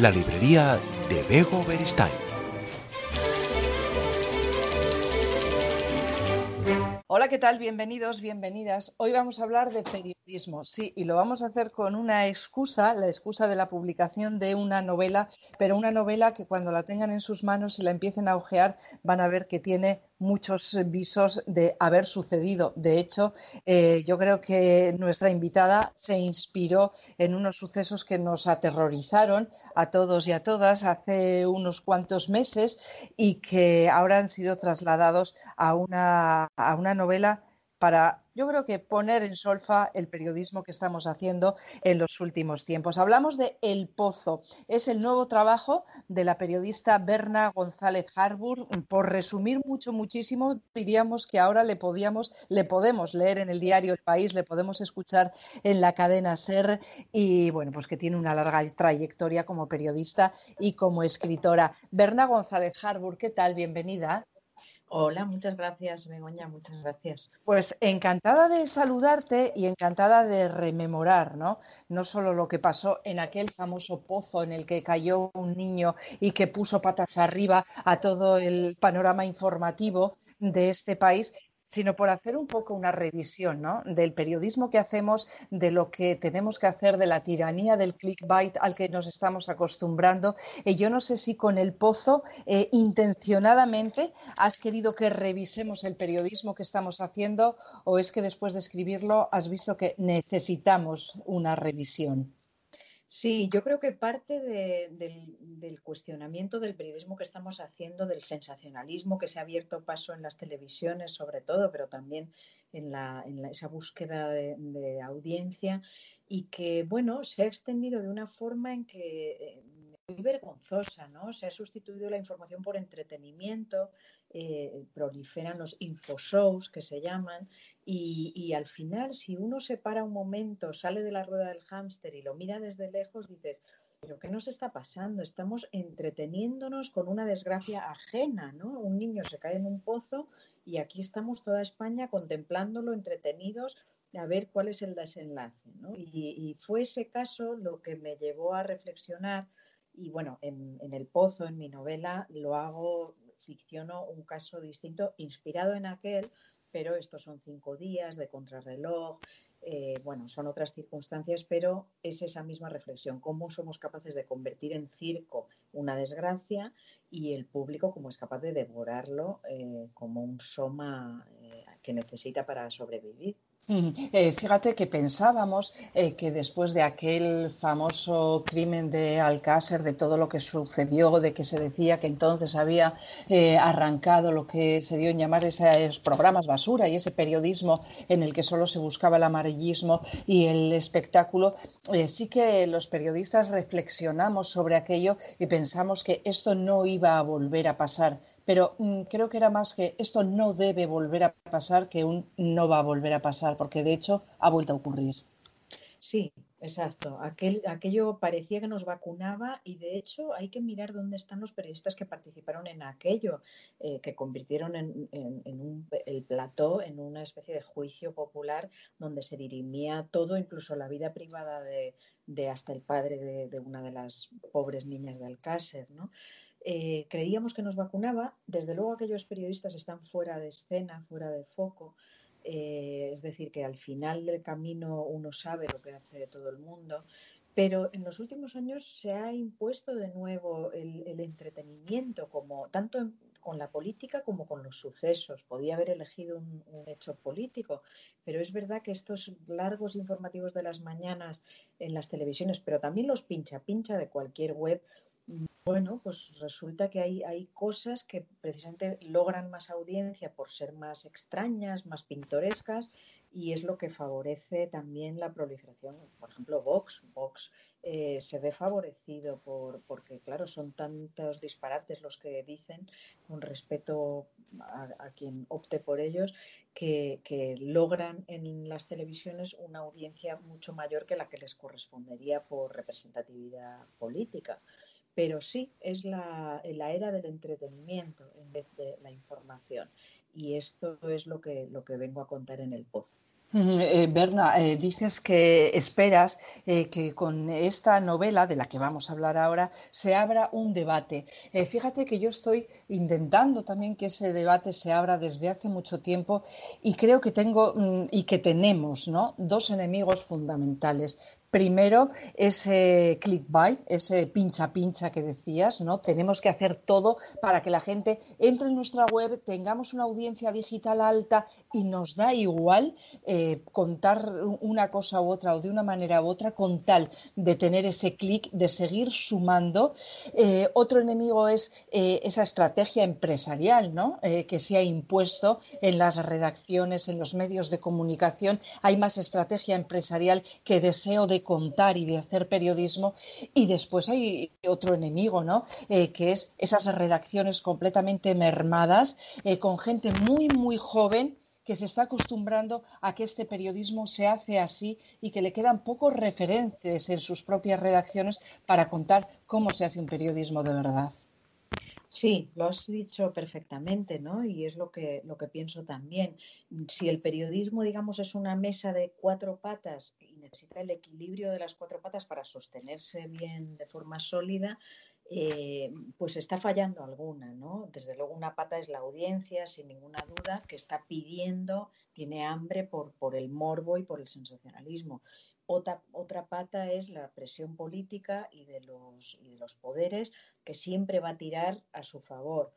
la librería de Bego Beristain. Hola, ¿qué tal? Bienvenidos, bienvenidas. Hoy vamos a hablar de periodismo, sí, y lo vamos a hacer con una excusa, la excusa de la publicación de una novela, pero una novela que cuando la tengan en sus manos y la empiecen a ojear van a ver que tiene muchos visos de haber sucedido. De hecho, eh, yo creo que nuestra invitada se inspiró en unos sucesos que nos aterrorizaron a todos y a todas hace unos cuantos meses y que ahora han sido trasladados a una, a una novela para yo creo que poner en solfa el periodismo que estamos haciendo en los últimos tiempos. Hablamos de El Pozo. Es el nuevo trabajo de la periodista Berna González Harbour. Por resumir mucho, muchísimo, diríamos que ahora le podíamos, le podemos leer en el diario El País, le podemos escuchar en la cadena SER y bueno, pues que tiene una larga trayectoria como periodista y como escritora. Berna González Harbour, ¿qué tal? Bienvenida. Hola, muchas gracias, Begoña, muchas gracias. Pues encantada de saludarte y encantada de rememorar, ¿no? No solo lo que pasó en aquel famoso pozo en el que cayó un niño y que puso patas arriba a todo el panorama informativo de este país, sino por hacer un poco una revisión ¿no? del periodismo que hacemos, de lo que tenemos que hacer, de la tiranía del clickbait al que nos estamos acostumbrando. Y yo no sé si con el pozo eh, intencionadamente has querido que revisemos el periodismo que estamos haciendo o es que después de escribirlo has visto que necesitamos una revisión. Sí, yo creo que parte del, cuestionamiento del periodismo que estamos haciendo, del sensacionalismo que se ha abierto paso en las televisiones sobre todo, pero también en, esa búsqueda de, audiencia y que, bueno, se ha extendido de una forma en que eh, vergonzosa, ¿no? Se ha sustituido la información por entretenimiento, eh, proliferan los infoshows que se llaman y, al final si uno se para un momento, sale de la rueda del hámster y lo mira desde lejos, dices, pero ¿qué nos está pasando? Estamos entreteniéndonos con una desgracia ajena, ¿no? Un niño se cae en un pozo y aquí estamos toda España contemplándolo, entretenidos, a ver cuál es el desenlace, ¿no? Y, fue ese caso lo que me llevó a reflexionar y bueno, en, El Pozo, en mi novela, lo hago ficciono un caso distinto inspirado en aquel, pero estos son cinco días de contrarreloj, eh, bueno, son otras circunstancias, pero es esa misma reflexión, cómo somos capaces de convertir en circo una desgracia y el público cómo es capaz de devorarlo eh, como un soma eh, que necesita para sobrevivir. Eh, fíjate que pensábamos eh, que después de aquel famoso crimen de Alcácer, de todo lo que sucedió, de que se decía que entonces había eh, arrancado lo que se dio en llamar esos programas basura y ese periodismo en el que solo se buscaba el amarillismo y el espectáculo, sí que los periodistas reflexionamos sobre aquello y pensamos que esto no iba a volver a pasar pero mm, creo que era más que esto no debe volver a pasar que un no va a volver a pasar, porque de hecho ha vuelto a ocurrir. Sí, exacto. Aquel, aquello parecía que nos vacunaba y de hecho hay que mirar dónde están los periodistas que participaron en aquello, eh, que convirtieron en, el plató en una especie de juicio popular donde se dirimía todo, incluso la vida privada de, hasta el padre de, de, una de las pobres niñas de Alcácer, ¿no? Eh, creíamos que nos vacunaba. Desde luego aquellos periodistas están fuera de escena, fuera de foco. Eh, es decir, que al final del camino uno sabe lo que hace todo el mundo. Pero en los últimos años se ha impuesto de nuevo el, entretenimiento, como tanto con la política como con los sucesos. Podía haber elegido un, un, hecho político, pero es verdad que estos largos informativos de las mañanas en las televisiones, pero también los pincha pincha de cualquier web, bueno, pues resulta que hay, cosas que precisamente logran más audiencia por ser más extrañas, más pintorescas, y es lo que favorece también la proliferación. Por ejemplo, Vox. Vox eh, se ve favorecido por, porque, claro, son tantos disparates los que dicen con respeto a, quien opte por ellos, que, logran en las televisiones una audiencia mucho mayor que la que les correspondería por representatividad política pero sí es la, era del entretenimiento en vez de la información. Y esto es lo que, lo que vengo a contar en el pozo. Mm, eh, Berna, eh, dices que esperas eh, que con esta novela de la que vamos a hablar ahora se abra un debate. fíjate que yo estoy intentando también que ese debate se abra desde hace mucho tiempo y creo que tengo mm, y que tenemos ¿no? dos enemigos fundamentales. Primero, ese clickbait, ese pincha pincha que decías, ¿no? Tenemos que hacer todo para que la gente entre en nuestra web, tengamos una audiencia digital alta y nos da igual eh, contar una cosa u otra o de una manera u otra con tal de tener ese clic, de seguir sumando. Eh, otro enemigo es eh, esa estrategia empresarial, ¿no? que se ha impuesto en las redacciones, en los medios de comunicación. Hay más estrategia empresarial que deseo de contar y de hacer periodismo. Y después hay otro enemigo, ¿no? Eh, que es esas redacciones completamente mermadas, eh, con gente muy, muy joven que se está acostumbrando a que este periodismo se hace así y que le quedan pocos referentes en sus propias redacciones para contar cómo se hace un periodismo de verdad. Sí, lo has dicho perfectamente, ¿no? Y es lo que, lo que pienso también. Si el periodismo, digamos, es una mesa de cuatro patas y necesita el equilibrio de las cuatro patas para sostenerse bien de forma sólida, eh, pues está fallando alguna, ¿no? Desde luego una pata es la audiencia, sin ninguna duda, que está pidiendo, tiene hambre por, por el morbo y por el sensacionalismo. Otra, otra pata es la presión política y de, los, y de los poderes que siempre va a tirar a su favor.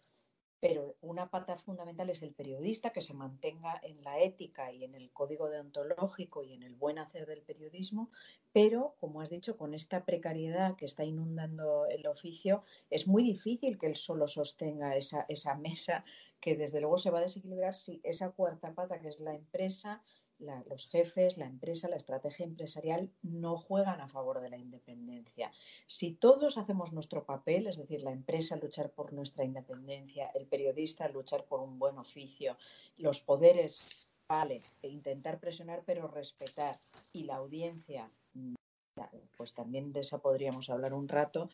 Pero una pata fundamental es el periodista que se mantenga en la ética y en el código deontológico y en el buen hacer del periodismo, pero, como has dicho, con esta precariedad que está inundando el oficio, es muy difícil que él solo sostenga esa, esa mesa que desde luego se va a desequilibrar si esa cuarta pata, que es la empresa, los jefes, la empresa, la estrategia empresarial no juegan a favor de la independencia. Si todos hacemos nuestro papel, es decir, la empresa luchar por nuestra independencia, el periodista luchar por un buen oficio, los poderes, vale, e intentar presionar pero respetar y la audiencia mm, pues también de esa podríamos hablar un rato,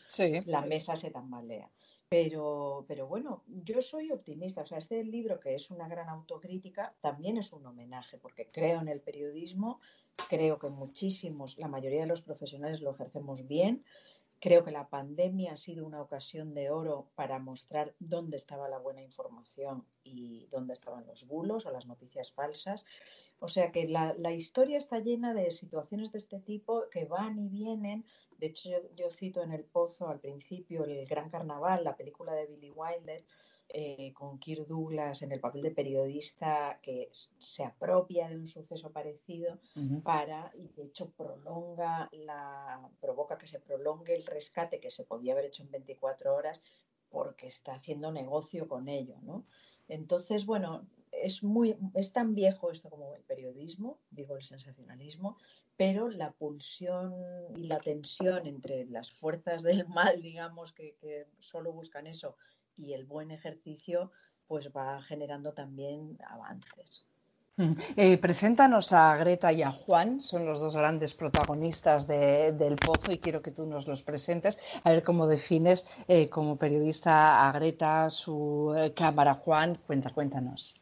la mesa se tambalea. Pero, pero bueno, yo soy optimista. O sea, este libro, que es una gran autocrítica, también es un homenaje, porque creo en el periodismo, creo que muchísimos, la mayoría de los profesionales lo ejercemos bien. Creo que la pandemia ha sido una ocasión de oro para mostrar dónde estaba la buena información y dónde estaban los bulos o las noticias falsas. O sea que la, historia está llena de situaciones de este tipo que van y vienen de hecho, yo, cito en El Pozo al principio El Gran Carnaval, la película de Billy Wilder, eh, con Kirk Douglas en el papel de periodista que se apropia de un suceso parecido para, y de hecho prolonga la, provoca que se prolongue el rescate que se podía haber hecho en 24 horas porque está haciendo negocio con ello, ¿no? Entonces, bueno, es, muy, es tan viejo esto como el periodismo, digo el sensacionalismo, pero la pulsión y la tensión entre las fuerzas del mal, digamos, que, que solo buscan eso, y el buen ejercicio, pues va generando también avances. Mm. Eh, preséntanos a Greta y a Juan, son los dos grandes protagonistas del Pozo y quiero que tú nos los presentes, a ver cómo defines eh, como periodista a Greta, su eh, cámara Juan, cuenta, cuéntanos.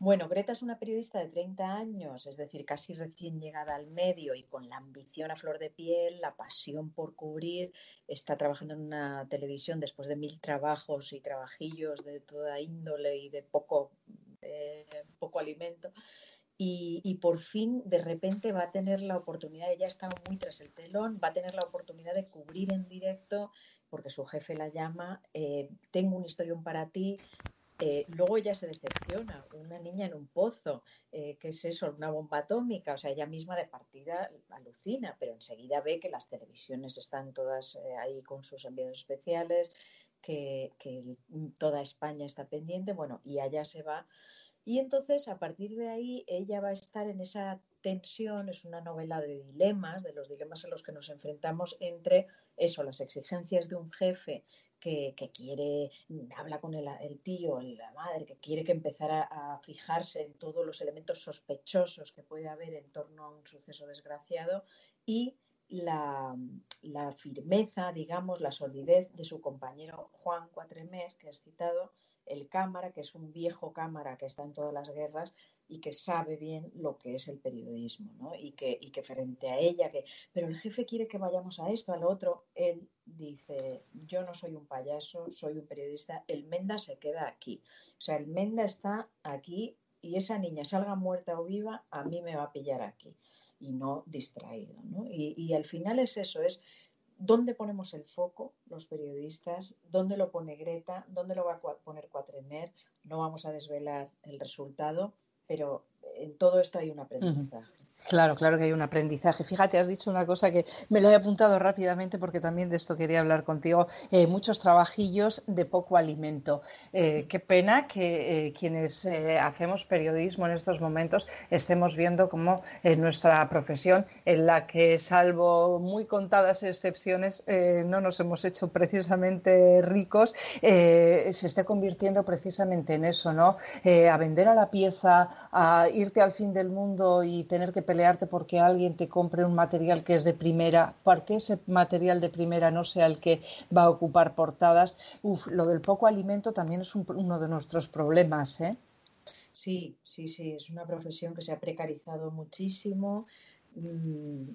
Bueno, Greta es una periodista de 30 años, es decir, casi recién llegada al medio y con la ambición a flor de piel, la pasión por cubrir. Está trabajando en una televisión después de mil trabajos y trabajillos de toda índole y de poco, poco alimento. Y, y, por fin, de repente, va a tener la oportunidad, ella está muy tras el telón, va a tener la oportunidad de cubrir en directo, porque su jefe la llama, eh, tengo un historión para ti, eh, luego ella se decepciona, una niña en un pozo, eh, ¿qué es eso? Una bomba atómica, o sea, ella misma de partida alucina, pero enseguida ve que las televisiones están todas eh, ahí con sus enviados especiales, que, toda España está pendiente, bueno, y allá se va. Y entonces, a partir de ahí, ella va a estar en esa tensión, es una novela de dilemas, de los dilemas a los que nos enfrentamos entre eso, las exigencias de un jefe que, quiere, habla con el, tío, la madre, que quiere que empezara a, fijarse en todos los elementos sospechosos que puede haber en torno a un suceso desgraciado y la, firmeza, digamos, la solidez de su compañero Juan Cuatremer, que has citado, el cámara, que es un viejo cámara que está en todas las guerras y que sabe bien lo que es el periodismo, ¿no? Y que, y que frente a ella, que, pero el jefe quiere que vayamos a esto, al otro, él dice, yo no soy un payaso, soy un periodista, el Menda se queda aquí. O sea, el Menda está aquí y esa niña salga muerta o viva, a mí me va a pillar aquí y no distraído. ¿no? Y, y, al final es eso, es dónde ponemos el foco los periodistas, dónde lo pone Greta, dónde lo va a poner Cuatremer. No vamos a desvelar el resultado, pero en todo esto hay un aprendizaje. Claro, claro que hay un aprendizaje. Fíjate, has dicho una cosa que me lo he apuntado rápidamente porque también de esto quería hablar contigo. Eh, muchos trabajillos de poco alimento. Eh, qué pena que eh, quienes hacemos periodismo en estos momentos estemos viendo cómo en nuestra profesión, en la que salvo muy contadas excepciones no nos hemos hecho precisamente ricos, se esté convirtiendo precisamente en eso, ¿no? a vender a la pieza, a irte al fin del mundo y tener que pelearte porque alguien te compre un material que es de primera, porque ese material de primera no sea el que va a ocupar portadas. Uf, lo del poco alimento también es uno de nuestros problemas, ¿eh? Sí, sí, sí, es una profesión que se ha precarizado muchísimo. Mm,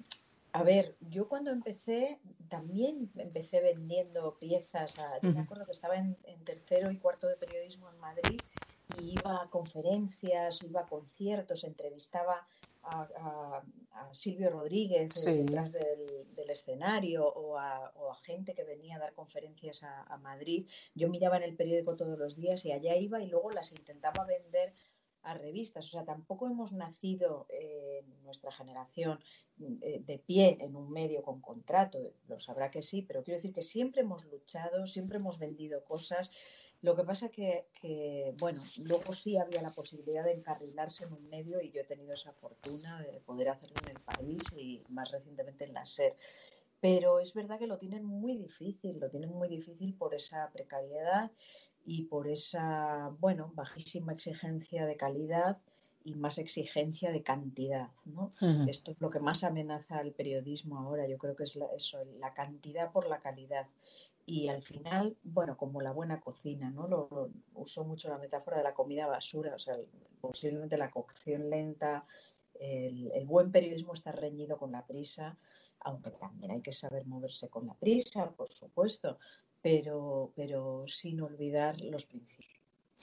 a ver, yo cuando empecé, también empecé vendiendo piezas. yo me acuerdo que estaba en, tercero y cuarto de periodismo en Madrid y iba a conferencias, iba a conciertos, entrevistaba a, Silvio Rodríguez detrás del, escenario o a, gente que venía a dar conferencias a, Madrid. Yo miraba en el periódico todos los días y allá iba y luego las intentaba vender a revistas. O sea, tampoco hemos nacido en nuestra generación eh, de pie en un medio con contrato. Lo sabrá que sí, pero quiero decir que siempre hemos luchado, siempre hemos vendido cosas. Lo que pasa que, que, bueno, luego sí había la posibilidad de encarrilarse en un medio y yo he tenido esa fortuna de poder hacerlo en el país y más recientemente en la SER. Pero es verdad que lo tienen muy difícil, lo tienen muy difícil por esa precariedad y por esa, bueno, bajísima exigencia de calidad y más exigencia de cantidad. ¿no? Esto es lo que más amenaza al periodismo ahora. Yo creo que es eso, la cantidad por la calidad y al final, bueno, como la buena cocina, ¿no? Lo, uso mucho la metáfora de la comida basura, o sea, posiblemente la cocción lenta, el, el, buen periodismo está reñido con la prisa, aunque también hay que saber moverse con la prisa, por supuesto, pero, pero sin olvidar los principios.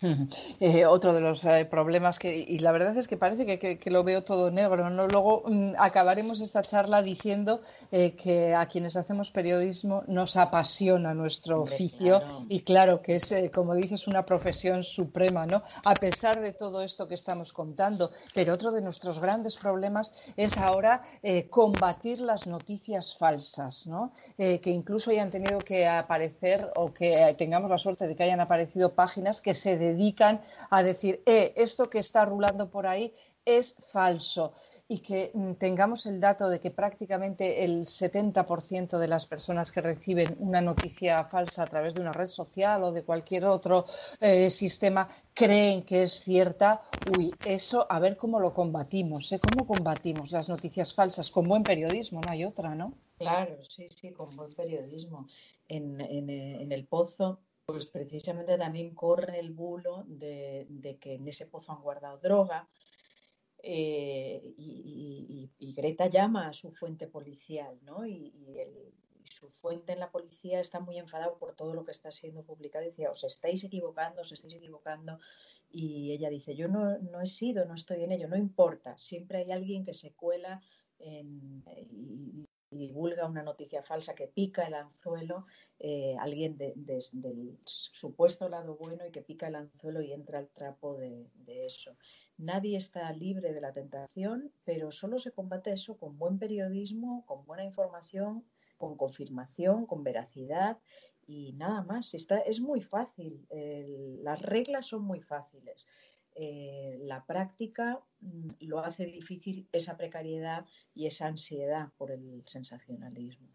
Eh, otro de los eh, problemas que, y la verdad es que parece que, que, lo veo todo negro, ¿no? Luego mm, acabaremos esta charla diciendo eh, que a quienes hacemos periodismo nos apasiona nuestro oficio y claro que es, como dices, una profesión suprema, ¿no? A pesar de todo esto que estamos contando. Pero otro de nuestros grandes problemas es ahora combatir las noticias falsas, ¿no? que incluso hayan tenido que aparecer o que tengamos la suerte de que hayan aparecido páginas que se dedican a decir, eh, esto que está rulando por ahí es falso y que mm, tengamos el dato de que prácticamente el 70% de las personas que reciben una noticia falsa a través de una red social o de cualquier otro eh, sistema creen que es cierta, uy, eso a ver cómo lo combatimos, ¿eh? ¿Cómo combatimos las noticias falsas? Con buen periodismo, no hay otra, ¿no? Claro, sí, sí, con buen periodismo. En, en, en el pozo pues precisamente también corre el bulo de, que en ese pozo han guardado droga. Eh, y, Greta llama a su fuente policial, ¿no? Y, su fuente en la policía está muy enfadado por todo lo que está siendo publicado. Decía, os estáis equivocando, os estáis equivocando. Y ella dice, yo no, no he sido, no estoy en ello, no importa. Siempre hay alguien que se cuela en, divulga una noticia falsa que pica el anzuelo, eh, alguien del supuesto lado bueno y que pica el anzuelo y entra al trapo de, eso. Nadie está libre de la tentación, pero solo se combate eso con buen periodismo, con buena información, con confirmación, con veracidad y nada más. Está, es muy fácil, las reglas son muy fáciles. Eh, la práctica mm, lo hace difícil esa precariedad y esa ansiedad por el sensacionalismo.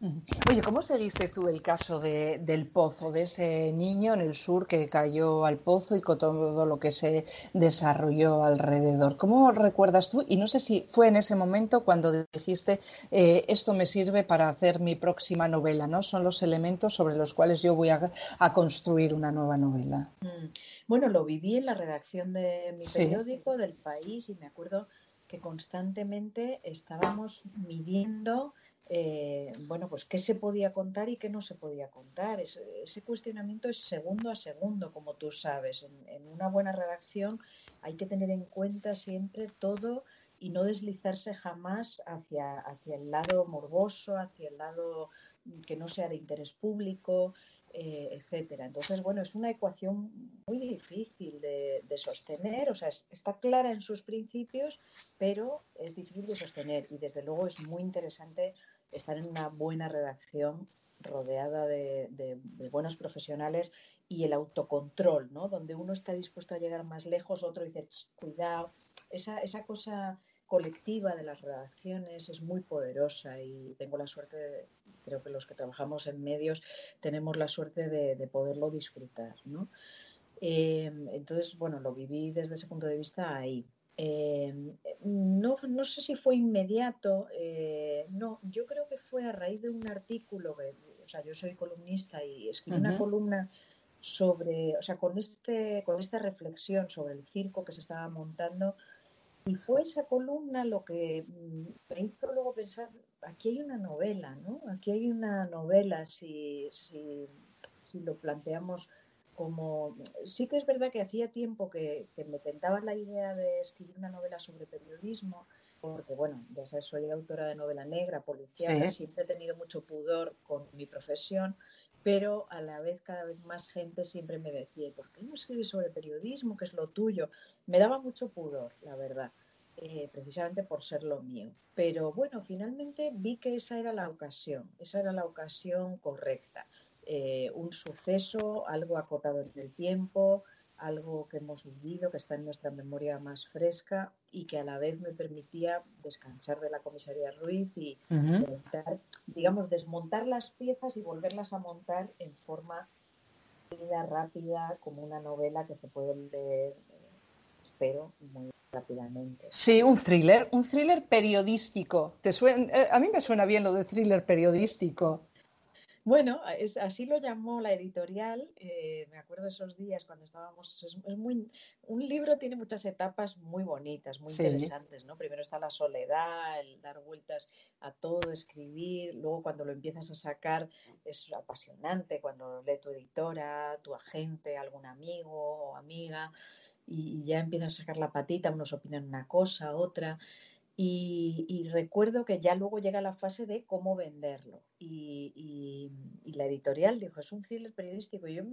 Oye, ¿cómo seguiste tú el caso del pozo, de ese niño en el sur que cayó al pozo y con todo lo que se desarrolló alrededor? ¿Cómo recuerdas tú? Y no sé si fue en ese momento cuando dijiste, eh, esto me sirve para hacer mi próxima novela, ¿no? Son los elementos sobre los cuales yo voy a, construir una nueva novela. Mm. Bueno, lo viví en la redacción de mi periódico, del país, y me acuerdo que constantemente estábamos midiendo eh, bueno, pues qué se podía contar y qué no se podía contar. ese cuestionamiento es segundo a segundo, como tú sabes. En, una buena redacción hay que tener en cuenta siempre todo y no deslizarse jamás hacia, hacia el lado morboso, hacia el lado que no sea de interés público. Eh, etcétera. Entonces, bueno, es una ecuación muy difícil de, sostener, o sea, está clara en sus principios, pero es difícil de sostener y desde luego es muy interesante estar en una buena redacción rodeada de, buenos profesionales y el autocontrol, ¿no? Donde uno está dispuesto a llegar más lejos, otro dice, cuidado, esa, esa cosa colectiva de las redacciones es muy poderosa y tengo la suerte, creo que los que trabajamos en medios tenemos la suerte de, poderlo disfrutar. ¿no? Em, entonces, bueno, lo viví desde ese punto de vista ahí. Em, no, no, sé si fue inmediato, eh, no, yo creo que fue a raíz de un artículo, o sea, yo soy columnista y escribí una columna sobre, o sea, con, este, con esta reflexión sobre el circo que se estaba montando y fue esa columna lo que mm, me hizo luego pensar, aquí hay una novela, ¿no? Aquí hay una novela si, si, si lo planteamos como... Sí que es verdad que hacía tiempo que, me tentaba la idea de escribir una novela sobre periodismo, porque bueno, ya sabes, soy autora de novela negra, policial, siempre he tenido mucho pudor con mi profesión, pero a la vez cada vez más gente siempre me decía, ¿por qué no escribes sobre periodismo, que es lo tuyo? Me daba mucho pudor, la verdad, eh, precisamente por ser lo mío. Pero bueno, finalmente vi que esa era la ocasión, esa era la ocasión correcta. Eh, un suceso, algo acotado en el tiempo, algo que hemos vivido, que está en nuestra memoria más fresca y que a la vez me permitía descansar de la comisaría Ruiz y digamos, desmontar las piezas y volverlas a montar en forma rápida, como una novela que se puede leer, espero, muy rápidamente. Sí, un thriller, un thriller periodístico. ¿Te eh, a mí me suena bien lo de thriller periodístico. Bueno, es, así lo llamó la editorial. Eh, me acuerdo esos días cuando estábamos. Es, muy, un libro tiene muchas etapas muy bonitas, muy interesantes, ¿no? Primero está la soledad, el dar vueltas a todo, escribir. Luego, cuando lo empiezas a sacar, es apasionante. Cuando lo lee tu editora, tu agente, algún amigo o amiga, y, y ya empiezas a sacar la patita. Unos opinan una cosa, otra. Y, recuerdo que ya luego llega la fase de cómo venderlo. Y, la editorial dijo, es un thriller periodístico. Y yo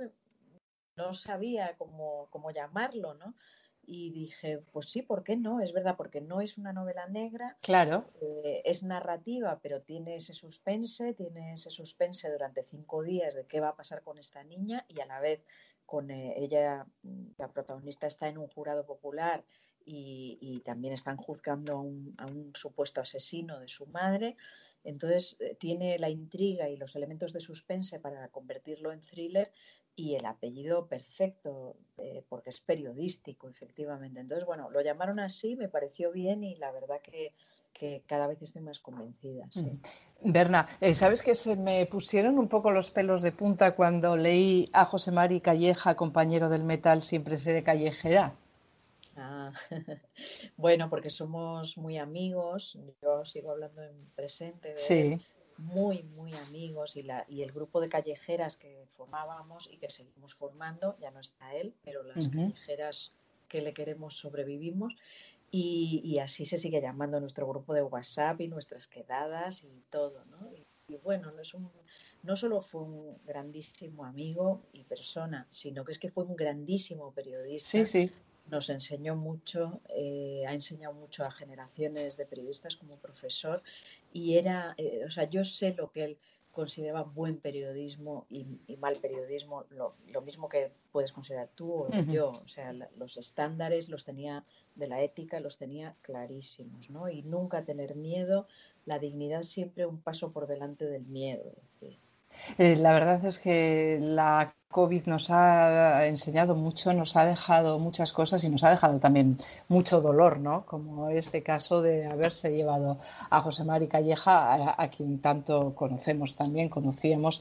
no sabía cómo, cómo, llamarlo, ¿no? Y dije, pues sí, ¿por qué no? Es verdad, porque no es una novela negra. Claro. Eh, es narrativa, pero tiene ese suspense, tiene ese suspense durante cinco días de qué va a pasar con esta niña y a la vez con eh, ella, la protagonista está en un jurado popular y, también están juzgando a un, supuesto asesino de su madre. Entonces eh, tiene la intriga y los elementos de suspense para convertirlo en thriller y el apellido perfecto, eh, porque es periodístico, efectivamente. Entonces, bueno, lo llamaron así, me pareció bien y la verdad que, cada vez estoy más convencida. Mm. Berna, eh, ¿sabes que se me pusieron un poco los pelos de punta cuando leí a José Mari Calleja, compañero del metal, siempre seré callejera? Ah, bueno, porque somos muy amigos, yo sigo hablando en presente de muy, muy amigos y, la, y el grupo de callejeras que formábamos y que seguimos formando, ya no está él, pero las callejeras que le queremos sobrevivimos y, así se sigue llamando nuestro grupo de WhatsApp y nuestras quedadas y todo, ¿no? Y, bueno, no es un, no solo fue un grandísimo amigo y persona, sino que es que fue un grandísimo periodista. Sí, sí nos enseñó mucho, eh, ha enseñado mucho a generaciones de periodistas como profesor y era, eh, o sea, yo sé lo que él consideraba buen periodismo y, mal periodismo, lo, mismo que puedes considerar tú o yo. O sea, los estándares los tenía de la ética, los tenía clarísimos, ¿no? Y nunca tener miedo, la dignidad siempre un paso por delante del miedo. Eh, la verdad es que la COVID nos ha enseñado mucho, nos ha dejado muchas cosas y nos ha dejado también mucho dolor, ¿no? Como este caso de haberse llevado a José Mari Calleja, a, quien tanto conocemos también, conocíamos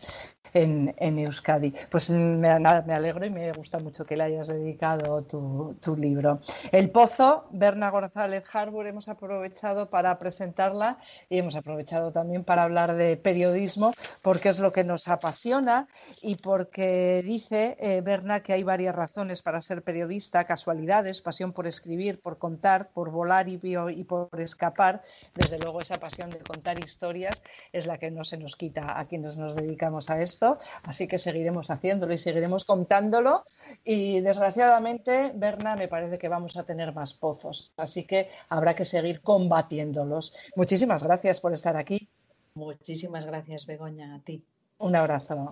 en, Euskadi. Pues me, nada, me alegro y me gusta mucho que le hayas dedicado tu, libro. El Pozo, Berna González Harbour, hemos aprovechado para presentarla y hemos aprovechado también para hablar de periodismo, porque es lo que nos apasiona y porque dice eh, Berna que hay varias razones para ser periodista, casualidades, pasión por escribir, por contar, por volar y, y, por escapar. Desde luego esa pasión de contar historias es la que no se nos quita a quienes nos dedicamos a esto, así que seguiremos haciéndolo y seguiremos contándolo y desgraciadamente, Berna, me parece que vamos a tener más pozos, así que habrá que seguir combatiéndolos. Muchísimas gracias por estar aquí. Muchísimas gracias, Begoña, a ti. Un abrazo.